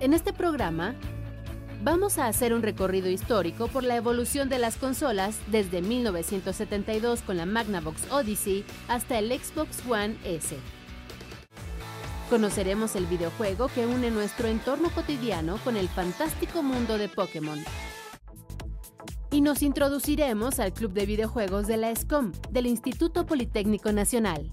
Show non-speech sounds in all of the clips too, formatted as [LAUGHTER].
En este programa vamos a hacer un recorrido histórico por la evolución de las consolas desde 1972 con la Magnavox Odyssey hasta el Xbox One S. Conoceremos el videojuego que une nuestro entorno cotidiano con el fantástico mundo de Pokémon. Y nos introduciremos al Club de Videojuegos de la ESCOM, del Instituto Politécnico Nacional.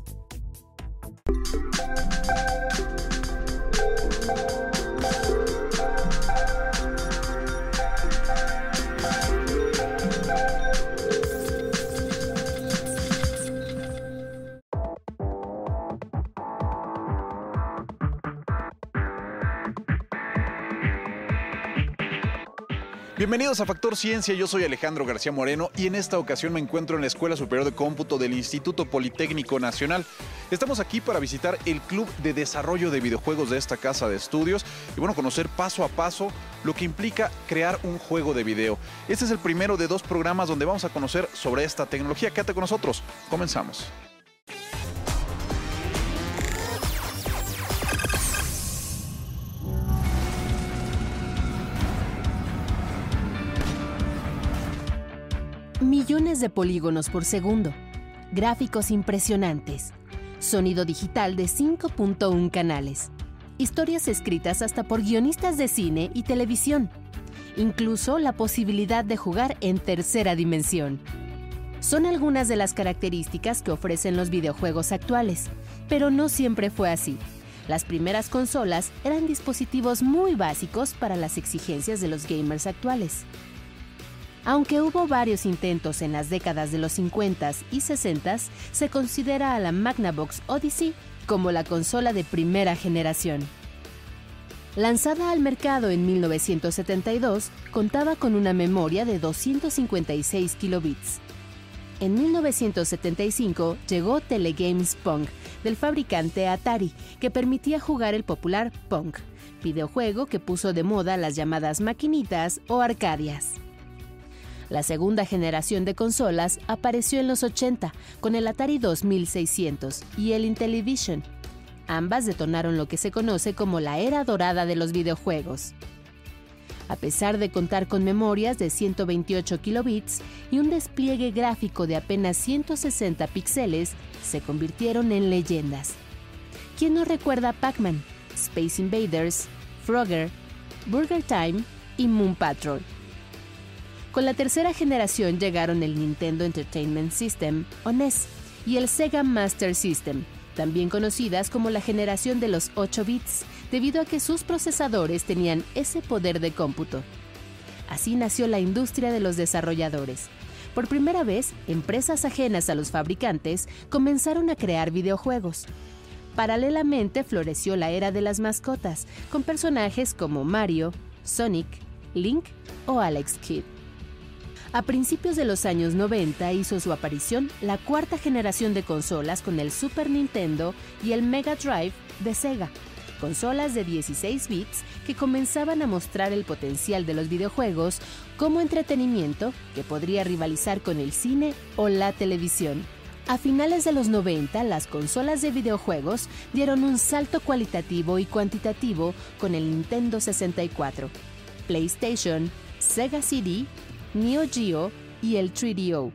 Bienvenidos a Factor Ciencia, yo soy Alejandro García Moreno y en esta ocasión me encuentro en la Escuela Superior de Cómputo del Instituto Politécnico Nacional. Estamos aquí para visitar el Club de Desarrollo de Videojuegos de esta casa de estudios y bueno, conocer paso a paso lo que implica crear un juego de video. Este es el primero de dos programas donde vamos a conocer sobre esta tecnología. Quédate con nosotros, comenzamos. De polígonos por segundo, gráficos impresionantes, sonido digital de 5.1 canales, historias escritas hasta por guionistas de cine y televisión, incluso la posibilidad de jugar en tercera dimensión. Son algunas de las características que ofrecen los videojuegos actuales, pero no siempre fue así. Las primeras consolas eran dispositivos muy básicos para las exigencias de los gamers actuales. Aunque hubo varios intentos en las décadas de los 50s y 60s, se considera a la Magnavox Odyssey como la consola de primera generación. Lanzada al mercado en 1972, contaba con una memoria de 256 kilobits. En 1975 llegó Telegames Pong del fabricante Atari, que permitía jugar el popular Pong, videojuego que puso de moda las llamadas maquinitas o arcadias. La segunda generación de consolas apareció en los 80 con el Atari 2600 y el Intellivision. Ambas detonaron lo que se conoce como la era dorada de los videojuegos. A pesar de contar con memorias de 128 kilobits y un despliegue gráfico de apenas 160 píxeles, se convirtieron en leyendas. ¿Quién no recuerda Pac-Man, Space Invaders, Frogger, Burger Time y Moon Patrol? Con la tercera generación llegaron el Nintendo Entertainment System, o NES, y el Sega Master System, también conocidas como la generación de los 8 bits, debido a que sus procesadores tenían ese poder de cómputo. Así nació la industria de los desarrolladores. Por primera vez, empresas ajenas a los fabricantes comenzaron a crear videojuegos. Paralelamente floreció la era de las mascotas, con personajes como Mario, Sonic, Link o Alex Kidd. A principios de los años 90 hizo su aparición la cuarta generación de consolas con el Super Nintendo y el Mega Drive de Sega, consolas de 16 bits que comenzaban a mostrar el potencial de los videojuegos como entretenimiento que podría rivalizar con el cine o la televisión. A finales de los 90, las consolas de videojuegos dieron un salto cualitativo y cuantitativo con el Nintendo 64, PlayStation, Sega CD Neo Geo y el 3DO.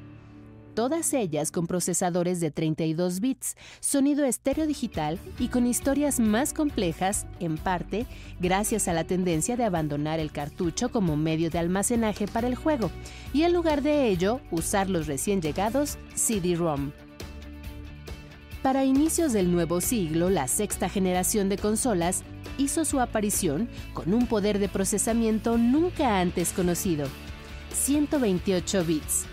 Todas ellas con procesadores de 32 bits, sonido estéreo digital y con historias más complejas, en parte gracias a la tendencia de abandonar el cartucho como medio de almacenaje para el juego y en lugar de ello usar los recién llegados CD-ROM. Para inicios del nuevo siglo, la sexta generación de consolas hizo su aparición con un poder de procesamiento nunca antes conocido 128 bits.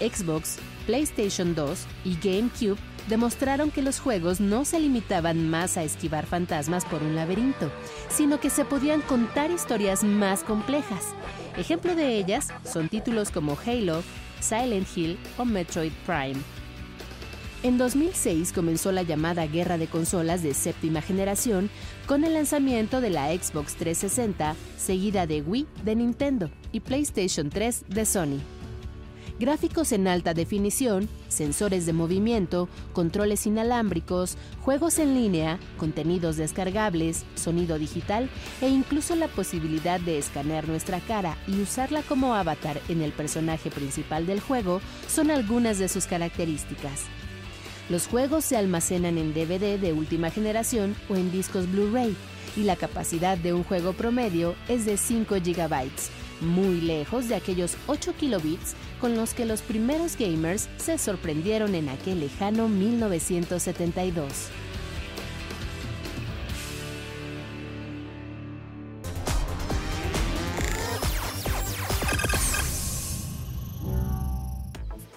Xbox, PlayStation 2 y GameCube demostraron que los juegos no se limitaban más a esquivar fantasmas por un laberinto, sino que se podían contar historias más complejas. Ejemplo de ellas son títulos como Halo, Silent Hill o Metroid Prime. En 2006 comenzó la llamada guerra de consolas de séptima generación con el lanzamiento de la Xbox 360, seguida de Wii de Nintendo y PlayStation 3 de Sony. gráficos en alta definición, sensores de movimiento, controles inalámbricos, juegos en línea, contenidos descargables, sonido digital e incluso la posibilidad de escanear nuestra cara y usarla como avatar en el personaje principal del juego son algunas de sus características. Los juegos se almacenan en DVD de última generación o en discos Blu-ray y la capacidad de un juego promedio es de 5 GB, muy lejos de aquellos 8 kilobits con los que los primeros gamers se sorprendieron en aquel lejano 1972.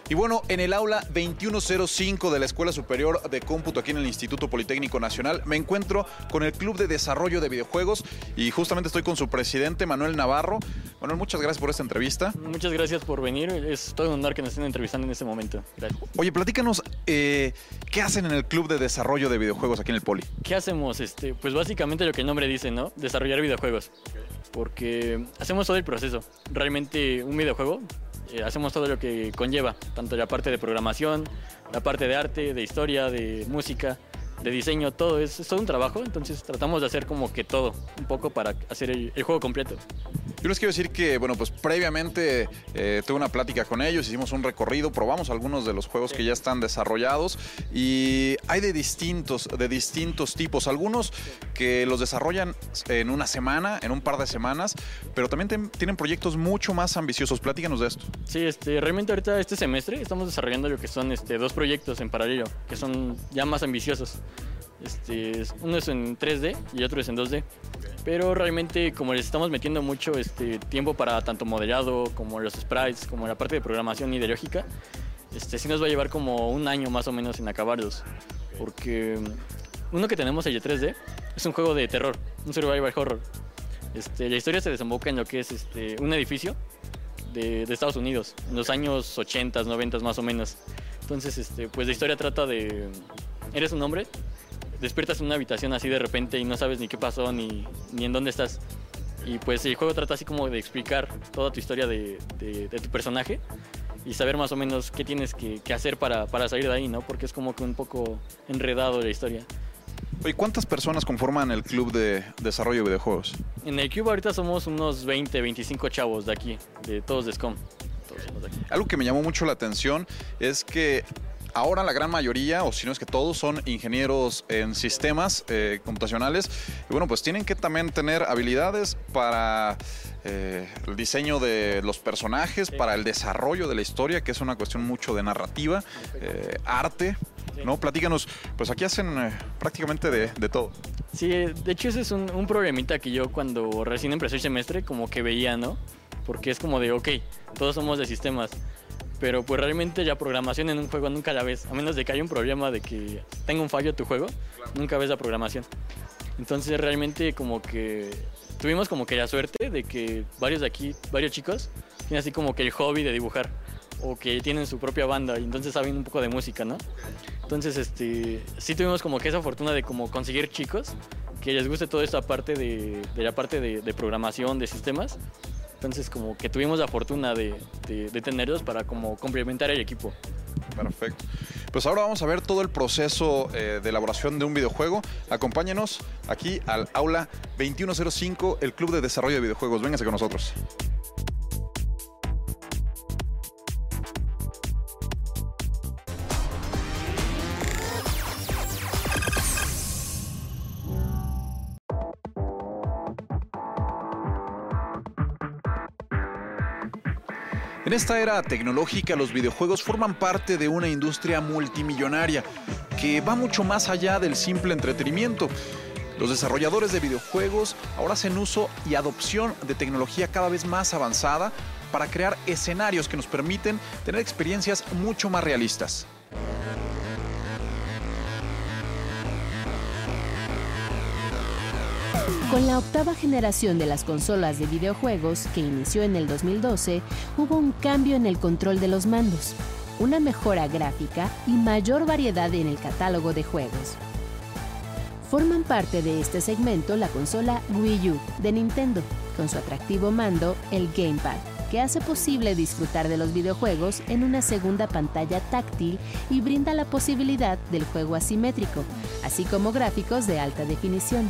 Y bueno, en el aula 2105 de la Escuela Superior de Cómputo aquí en el Instituto Politécnico Nacional me encuentro con el Club de Desarrollo de Videojuegos y justamente estoy con su presidente Manuel Navarro. Manuel, muchas gracias por esta entrevista. Muchas gracias por venir, es todo un honor que nos estén entrevistando en este momento. Gracias. Oye, platícanos, eh, ¿qué hacen en el Club de Desarrollo de Videojuegos aquí en el Poli? ¿Qué hacemos? Este, pues básicamente lo que el nombre dice, ¿no? Desarrollar videojuegos. Porque hacemos todo el proceso. Realmente un videojuego eh, hacemos todo lo que conlleva, tanto la parte de programación, la parte de arte, de historia, de música, de diseño, todo es, es todo un trabajo, entonces tratamos de hacer como que todo, un poco para hacer el, el juego completo. Yo les quiero decir que, bueno, pues previamente eh, tuve una plática con ellos, hicimos un recorrido, probamos algunos de los juegos que ya están desarrollados y hay de distintos, de distintos tipos. Algunos que los desarrollan en una semana, en un par de semanas, pero también ten- tienen proyectos mucho más ambiciosos. Platícanos de esto. Sí, este, realmente ahorita este semestre estamos desarrollando lo que son este, dos proyectos en paralelo, que son ya más ambiciosos. Este, es- uno es en 3D y otro es en 2D. Pero realmente como les estamos metiendo mucho este, tiempo para tanto modelado como los sprites, como la parte de programación y de lógica, este, sí nos va a llevar como un año más o menos en acabarlos. Porque uno que tenemos, el de 3D, es un juego de terror, un survival horror. Este, la historia se desemboca en lo que es este, un edificio de, de Estados Unidos, en los años 80, 90 más o menos. Entonces, este, pues la historia trata de... Eres un hombre, despiertas en una habitación así de repente y no sabes ni qué pasó ni, ni en dónde estás. Y pues el juego trata así como de explicar toda tu historia de, de- de tu personaje y saber más o menos qué tienes que, que hacer para, para salir de ahí, ¿no? Porque es como que un poco enredado la historia. Oye, ¿cuántas personas conforman el Club de Desarrollo de Videojuegos? En el Cube ahorita somos unos 20, 25 chavos de aquí, de todos de SCOM. Algo que me llamó mucho la atención es que ahora la gran mayoría, o si no es que todos, son ingenieros en sistemas eh, computacionales. Y bueno, pues tienen que también tener habilidades para eh, el diseño de los personajes, Sí. para el desarrollo de la historia, que es una cuestión mucho de narrativa, eh, arte. ¿No? Platícanos, pues aquí hacen prácticamente de, de todo. Sí, de hecho ese es un, un problemita que yo cuando recién empecé el semestre como que veía, ¿no? Porque es como de, ok, todos somos de sistemas, pero pues realmente la programación en un juego nunca la ves, a menos de que haya un problema de que tenga un fallo tu juego, nunca ves la programación. Entonces realmente como que tuvimos como que la suerte de que varios de aquí, varios chicos, tienen así como que el hobby de dibujar o que tienen su propia banda y entonces saben un poco de música, ¿no? Entonces, este, sí tuvimos como que esa fortuna de como conseguir chicos que les guste toda esta parte de, de la parte de, de programación, de sistemas. Entonces, como que tuvimos la fortuna de, tenerlos para como complementar el equipo. Perfecto. Pues ahora vamos a ver todo el proceso eh, de elaboración de un videojuego. Acompáñenos aquí al aula 2105, el Club de Desarrollo de Videojuegos. Vénganse con nosotros. En esta era tecnológica, los videojuegos forman parte de una industria multimillonaria que va mucho más allá del simple entretenimiento. Los desarrolladores de videojuegos ahora hacen uso y adopción de tecnología cada vez más avanzada para crear escenarios que nos permiten tener experiencias mucho más realistas. Con la octava generación de las consolas de videojuegos, que inició en el 2012, hubo un cambio en el control de los mandos, una mejora gráfica y mayor variedad en el catálogo de juegos. Forman parte de este segmento la consola Wii U de Nintendo, con su atractivo mando, el Gamepad, que hace posible disfrutar de los videojuegos en una segunda pantalla táctil y brinda la posibilidad del juego asimétrico, así como gráficos de alta definición.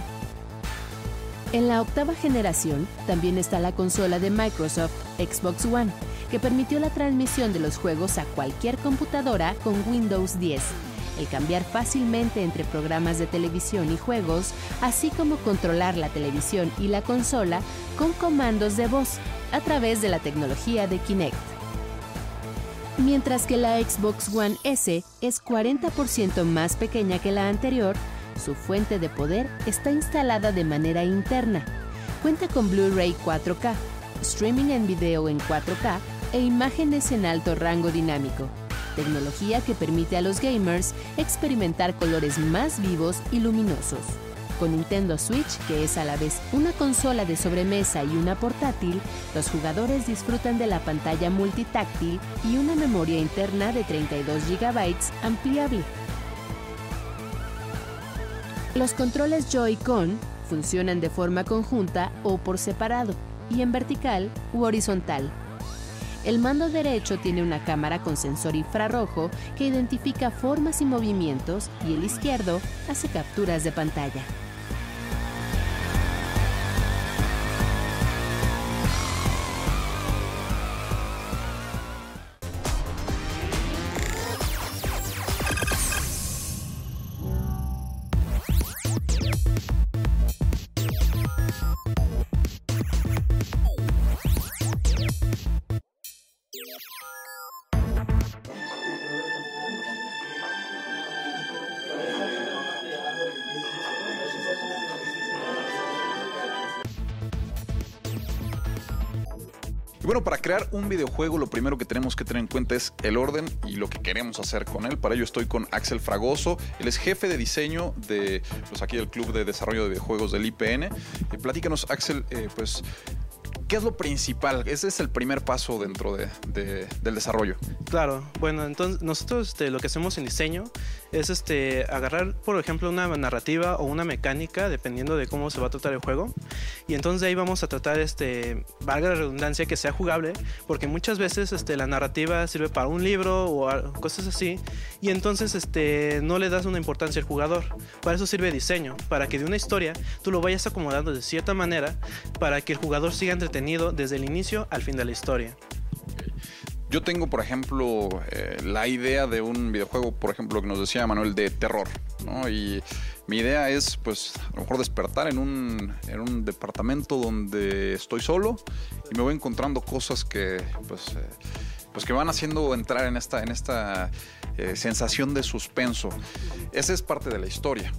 En la octava generación también está la consola de Microsoft Xbox One, que permitió la transmisión de los juegos a cualquier computadora con Windows 10 el cambiar fácilmente entre programas de televisión y juegos, así como controlar la televisión y la consola con comandos de voz a través de la tecnología de Kinect. Mientras que la Xbox One S es 40% más pequeña que la anterior, su fuente de poder está instalada de manera interna. Cuenta con Blu-ray 4K, streaming en video en 4K e imágenes en alto rango dinámico tecnología que permite a los gamers experimentar colores más vivos y luminosos. Con Nintendo Switch, que es a la vez una consola de sobremesa y una portátil, los jugadores disfrutan de la pantalla multitáctil y una memoria interna de 32 GB ampliable. Los controles Joy-Con funcionan de forma conjunta o por separado, y en vertical u horizontal, el mando derecho tiene una cámara con sensor infrarrojo que identifica formas y movimientos y el izquierdo hace capturas de pantalla. Y bueno, para crear un videojuego lo primero que tenemos que tener en cuenta es el orden y lo que queremos hacer con él. Para ello estoy con Axel Fragoso, él es jefe de diseño de pues aquí del Club de Desarrollo de Videojuegos del IPN. Eh, platícanos, Axel, eh, pues ¿Qué es lo principal? Ese es el primer paso dentro de, del desarrollo. Claro, bueno, entonces nosotros este, lo que hacemos en diseño es este, agarrar, por ejemplo, una narrativa o una mecánica, dependiendo de cómo se va a tratar el juego. Y entonces de ahí vamos a tratar, este, valga la redundancia, que sea jugable, porque muchas veces este, la narrativa sirve para un libro o cosas así, y entonces este, no le das una importancia al jugador. Para eso sirve diseño, para que de una historia tú lo vayas acomodando de cierta manera para que el jugador siga entretenido desde el inicio al fin de la historia. Yo tengo, por ejemplo, eh, la idea de un videojuego, por ejemplo, que nos decía Manuel, de terror. Y mi idea es, pues, a lo mejor despertar en un, en un departamento donde estoy solo y me voy encontrando cosas que, pues, eh, pues que van haciendo entrar en esta, en esta eh, sensación de suspenso. Esa es parte de la historia.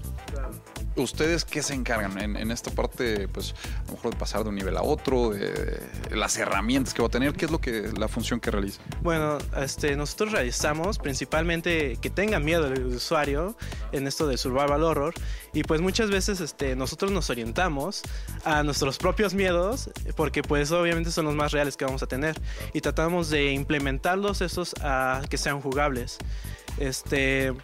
¿Ustedes qué se encargan en, esta parte, pues, a lo mejor de pasar de un nivel a otro, de, las herramientas que va a tener? ¿Qué es lo que la función que realiza? Bueno, este, nosotros realizamos principalmente que tenga miedo el usuario en esto de survival horror y pues muchas veces este, nosotros nos orientamos a nuestros propios miedos porque pues obviamente son los más reales que vamos a tener y tratamos de implementarlos esos a que sean jugables. Este,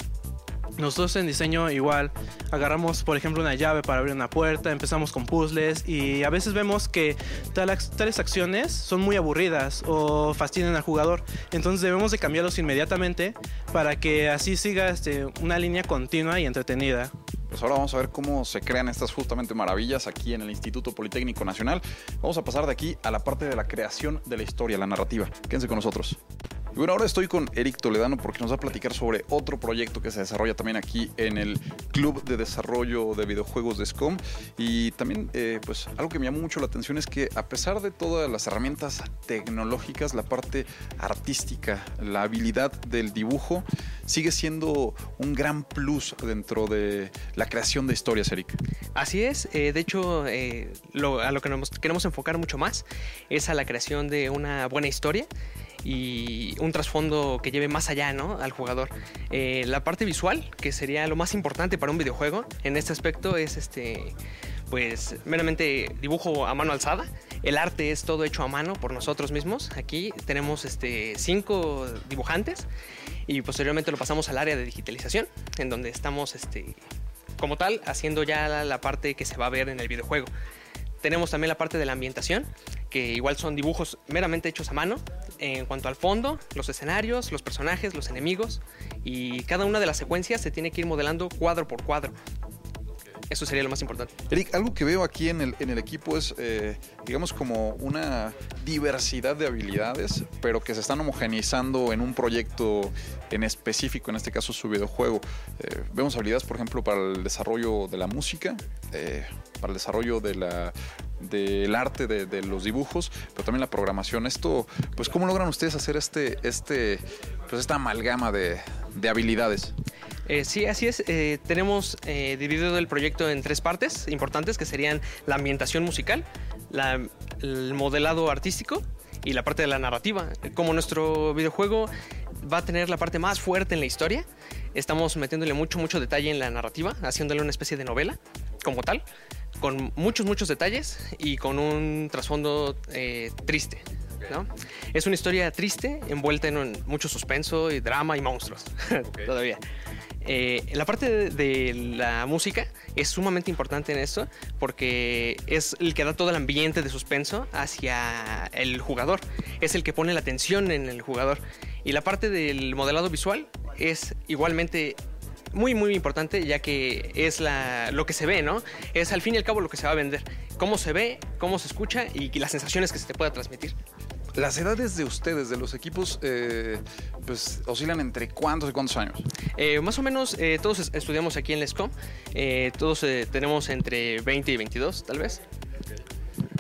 nosotros en diseño igual agarramos, por ejemplo, una llave para abrir una puerta, empezamos con puzzles y a veces vemos que tales acciones son muy aburridas o fastidian al jugador. Entonces debemos de cambiarlos inmediatamente para que así siga este, una línea continua y entretenida. Pues ahora vamos a ver cómo se crean estas justamente maravillas aquí en el Instituto Politécnico Nacional. Vamos a pasar de aquí a la parte de la creación de la historia, la narrativa. Quédense con nosotros. Y bueno, ahora estoy con Eric Toledano porque nos va a platicar sobre otro proyecto que se desarrolla también aquí en el Club de Desarrollo de Videojuegos de SCOM. Y también, eh, pues, algo que me llamó mucho la atención es que a pesar de todas las herramientas tecnológicas, la parte artística, la habilidad del dibujo, sigue siendo un gran plus dentro de la creación de historias, Eric. Así es, eh, de hecho, eh, a lo que nos queremos enfocar mucho más es a la creación de una buena historia y un trasfondo que lleve más allá ¿no? al jugador. Eh, la parte visual, que sería lo más importante para un videojuego, en este aspecto es este pues meramente dibujo a mano alzada. El arte es todo hecho a mano por nosotros mismos. Aquí tenemos este, cinco dibujantes y posteriormente lo pasamos al área de digitalización, en donde estamos este, como tal haciendo ya la parte que se va a ver en el videojuego. Tenemos también la parte de la ambientación, que igual son dibujos meramente hechos a mano, en cuanto al fondo, los escenarios, los personajes, los enemigos, y cada una de las secuencias se tiene que ir modelando cuadro por cuadro. Eso sería lo más importante. Eric, algo que veo aquí en el, en el equipo es, eh, digamos, como una diversidad de habilidades, pero que se están homogeneizando en un proyecto en específico, en este caso su videojuego. Eh, vemos habilidades, por ejemplo, para el desarrollo de la música, eh, para el desarrollo de la del arte de, los dibujos, pero también la programación. Esto, pues, ¿cómo logran ustedes hacer este, este, pues, esta amalgama de, de habilidades? Eh, sí, así es. Eh, tenemos eh, dividido el proyecto en tres partes importantes, que serían la ambientación musical, la, el modelado artístico y la parte de la narrativa. Como nuestro videojuego va a tener la parte más fuerte en la historia, estamos metiéndole mucho, mucho detalle en la narrativa, haciéndole una especie de novela como tal, con muchos, muchos detalles y con un trasfondo triste. ¿no? Es una historia triste, envuelta en mucho suspenso y drama y monstruos, [LAUGHS] okay. todavía. Eh, la parte de, de, la música es sumamente importante en esto porque es el que da todo el ambiente de suspenso hacia el jugador. Es el que pone la tensión en el jugador. Y la parte del modelado visual es igualmente muy muy importante ya que es la, lo que se ve, ¿no? Es al fin y al cabo lo que se va a vender. Cómo se ve, cómo se escucha y las sensaciones que se te pueda transmitir. Las edades de ustedes, de los equipos, eh, pues oscilan entre cuántos y cuántos años? Eh, más o menos eh, todos estudiamos aquí en la SCOM. todos tenemos entre 20 y 22, tal vez.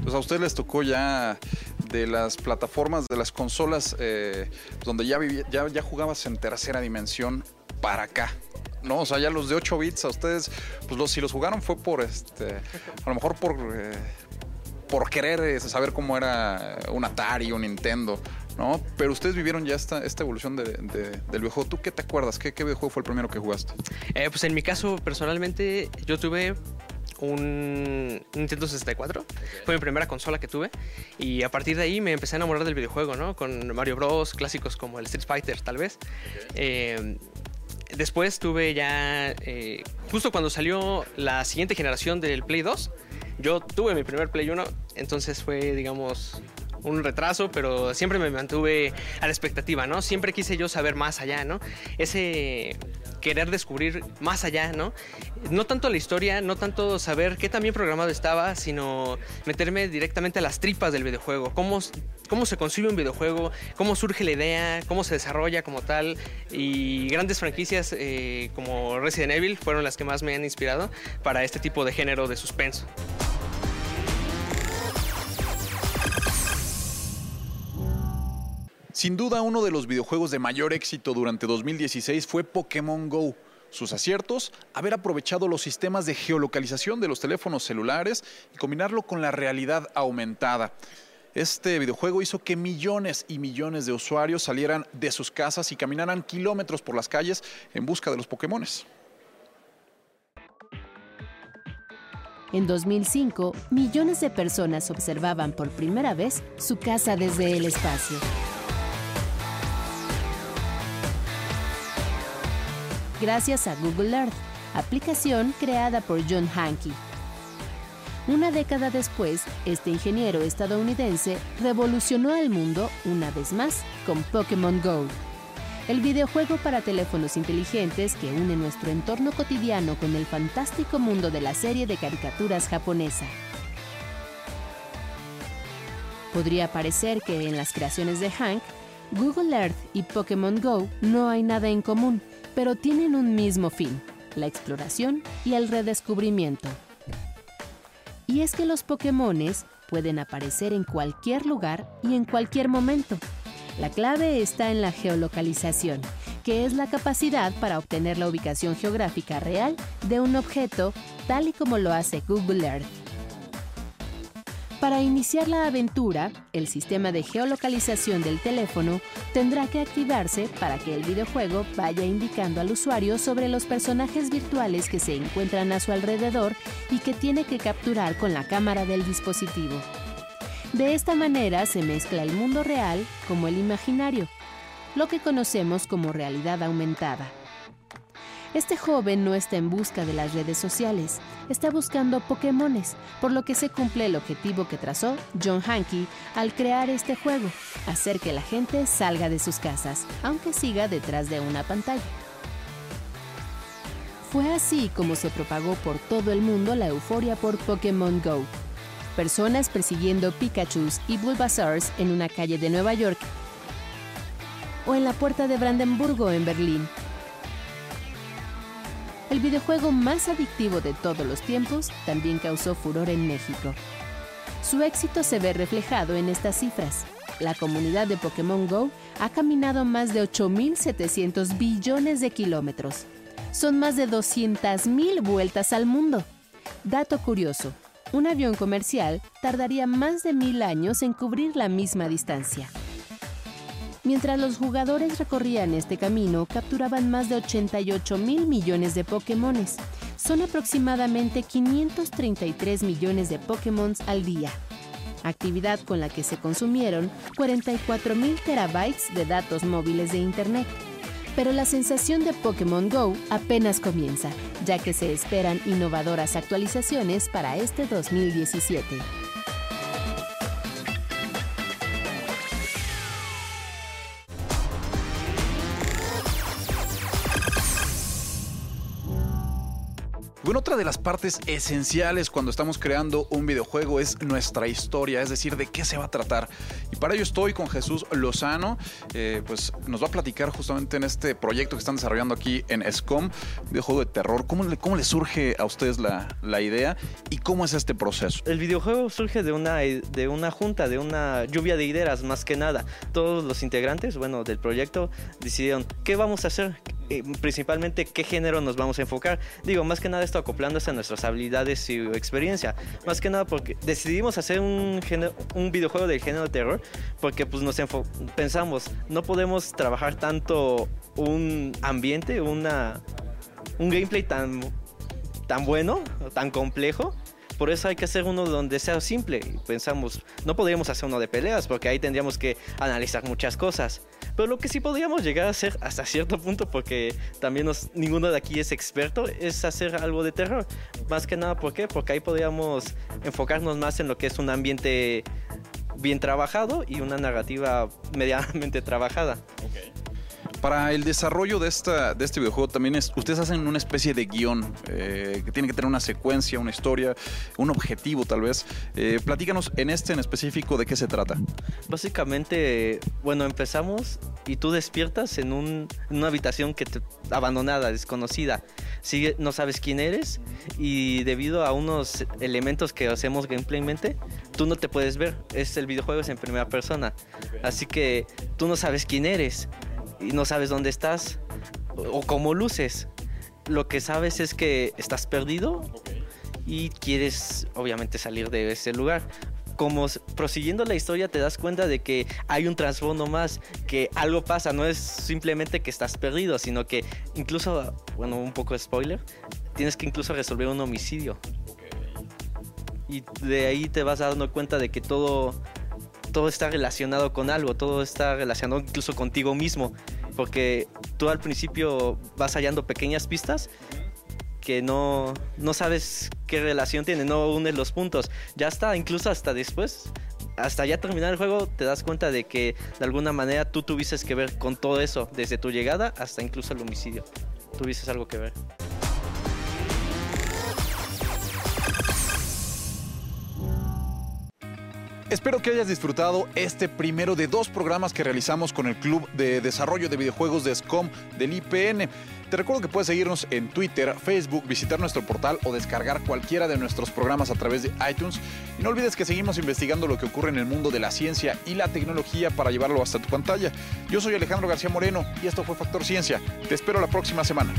Pues a ustedes les tocó ya de las plataformas, de las consolas, donde ya, vivía, ya, ya jugabas en tercera dimensión para acá. ¿No? O sea, ya los de 8 bits a ustedes, pues los, si los jugaron fue por este, a lo mejor por, eh, por querer saber cómo era un Atari, un Nintendo, ¿no? Pero ustedes vivieron ya esta, esta evolución de, de, del videojuego. ¿Tú qué te acuerdas? ¿Qué, qué videojuego fue el primero que jugaste? Eh, pues en mi caso, personalmente, yo tuve un Nintendo 64. Fue mi primera consola que tuve. Y a partir de ahí me empecé a enamorar del videojuego, ¿no? Con Mario Bros, clásicos como el Street Fighter, tal vez. Eh, después tuve ya, eh, justo cuando salió la siguiente generación del Play 2, yo tuve mi primer Play 1, entonces fue, digamos, un retraso, pero siempre me mantuve a la expectativa, ¿no? Siempre quise yo saber más allá, ¿no? Ese querer descubrir más allá, ¿no? No tanto la historia, no tanto saber qué tan bien programado estaba, sino meterme directamente a las tripas del videojuego, cómo, cómo se concibe un videojuego, cómo surge la idea, cómo se desarrolla como tal, y grandes franquicias eh, como Resident Evil fueron las que más me han inspirado para este tipo de género de suspenso. Sin duda, uno de los videojuegos de mayor éxito durante 2016 fue Pokémon Go. Sus aciertos, haber aprovechado los sistemas de geolocalización de los teléfonos celulares y combinarlo con la realidad aumentada. Este videojuego hizo que millones y millones de usuarios salieran de sus casas y caminaran kilómetros por las calles en busca de los Pokémones. En 2005, millones de personas observaban por primera vez su casa desde el espacio. Gracias a Google Earth, aplicación creada por John Hankey. Una década después, este ingeniero estadounidense revolucionó el mundo una vez más con Pokémon Go, el videojuego para teléfonos inteligentes que une nuestro entorno cotidiano con el fantástico mundo de la serie de caricaturas japonesa. Podría parecer que en las creaciones de Hank, Google Earth y Pokémon Go no hay nada en común, pero tienen un mismo fin, la exploración y el redescubrimiento. Y es que los Pokémones pueden aparecer en cualquier lugar y en cualquier momento. La clave está en la geolocalización, que es la capacidad para obtener la ubicación geográfica real de un objeto tal y como lo hace Google Earth. Para iniciar la aventura, el sistema de geolocalización del teléfono tendrá que activarse para que el videojuego vaya indicando al usuario sobre los personajes virtuales que se encuentran a su alrededor y que tiene que capturar con la cámara del dispositivo. De esta manera se mezcla el mundo real como el imaginario, lo que conocemos como realidad aumentada. Este joven no está en busca de las redes sociales, está buscando Pokémones, por lo que se cumple el objetivo que trazó John Hankey al crear este juego, hacer que la gente salga de sus casas, aunque siga detrás de una pantalla. Fue así como se propagó por todo el mundo la euforia por Pokémon Go. Personas persiguiendo Pikachus y Bulbasaurs en una calle de Nueva York o en la puerta de Brandenburgo en Berlín el videojuego más adictivo de todos los tiempos, también causó furor en México. Su éxito se ve reflejado en estas cifras. La comunidad de Pokémon Go ha caminado más de 8.700 billones de kilómetros. Son más de 200.000 vueltas al mundo. Dato curioso, un avión comercial tardaría más de mil años en cubrir la misma distancia. Mientras los jugadores recorrían este camino, capturaban más de 88 mil millones de Pokémones. Son aproximadamente 533 millones de Pokémon al día. Actividad con la que se consumieron 44 mil terabytes de datos móviles de Internet. Pero la sensación de Pokémon Go apenas comienza, ya que se esperan innovadoras actualizaciones para este 2017. Bueno, otra de las partes esenciales cuando estamos creando un videojuego es nuestra historia, es decir, de qué se va a tratar. Y para ello estoy con Jesús Lozano, eh, pues nos va a platicar justamente en este proyecto que están desarrollando aquí en SCOM, videojuego de terror. ¿Cómo le, cómo le surge a ustedes la, la, idea y cómo es este proceso? El videojuego surge de una, de una junta, de una lluvia de ideas más que nada. Todos los integrantes, bueno, del proyecto decidieron, ¿qué vamos a hacer? Eh, principalmente qué género nos vamos a enfocar. Digo, más que nada esto acoplándose a nuestras habilidades y experiencia. Más que nada porque decidimos hacer un, un videojuego del género terror porque pues nos pensamos, no podemos trabajar tanto un ambiente, una, un gameplay tan, tan bueno, tan complejo por eso hay que hacer uno donde sea simple. Pensamos, no podríamos hacer uno de peleas porque ahí tendríamos que analizar muchas cosas. Pero lo que sí podríamos llegar a hacer hasta cierto punto, porque también ninguno de aquí es experto, es hacer algo de terror. Más que nada, ¿por qué? Porque ahí podríamos enfocarnos más en lo que es un ambiente bien trabajado y una narrativa [LAUGHS] medianamente trabajada. Para el desarrollo de, esta, de este videojuego también es, ustedes hacen una especie de guion eh, que tiene que tener una secuencia, una historia, un objetivo tal vez. Eh, platícanos en este en específico de qué se trata. Básicamente, bueno, empezamos y tú despiertas en, un, una habitación que abandonada, desconocida. Sigue, no sabes quién eres y debido a unos elementos que hacemos gameplaymente, tú no te puedes ver. Es el videojuego es en primera persona, así que tú no sabes quién eres y no sabes dónde estás o cómo luces. Lo que sabes es que estás perdido y quieres obviamente salir de ese lugar. Como prosiguiendo la historia te das cuenta de que hay un trasfondo más, que algo pasa, no es simplemente que estás perdido, sino que incluso, bueno, un poco de spoiler, tienes que incluso resolver un homicidio. Y de ahí te vas dando cuenta de que todo todo está relacionado con algo, todo está relacionado incluso contigo mismo, porque tú al principio vas hallando pequeñas pistas que no, no sabes qué relación tiene, no unes los puntos. Ya está, incluso hasta después, hasta ya terminar el juego, te das cuenta de que de alguna manera tú tuviste que ver con todo eso, desde tu llegada hasta incluso el homicidio. Tuviste algo que ver. Espero que hayas disfrutado este primero de dos programas que realizamos con el Club de Desarrollo de Videojuegos de SCOM del IPN. Te recuerdo que puedes seguirnos en Twitter, Facebook, visitar nuestro portal o descargar cualquiera de nuestros programas a través de iTunes. Y no olvides que seguimos investigando lo que ocurre en el mundo de la ciencia y la tecnología para llevarlo hasta tu pantalla. Yo soy Alejandro García Moreno y esto fue Factor Ciencia. Te espero la próxima semana.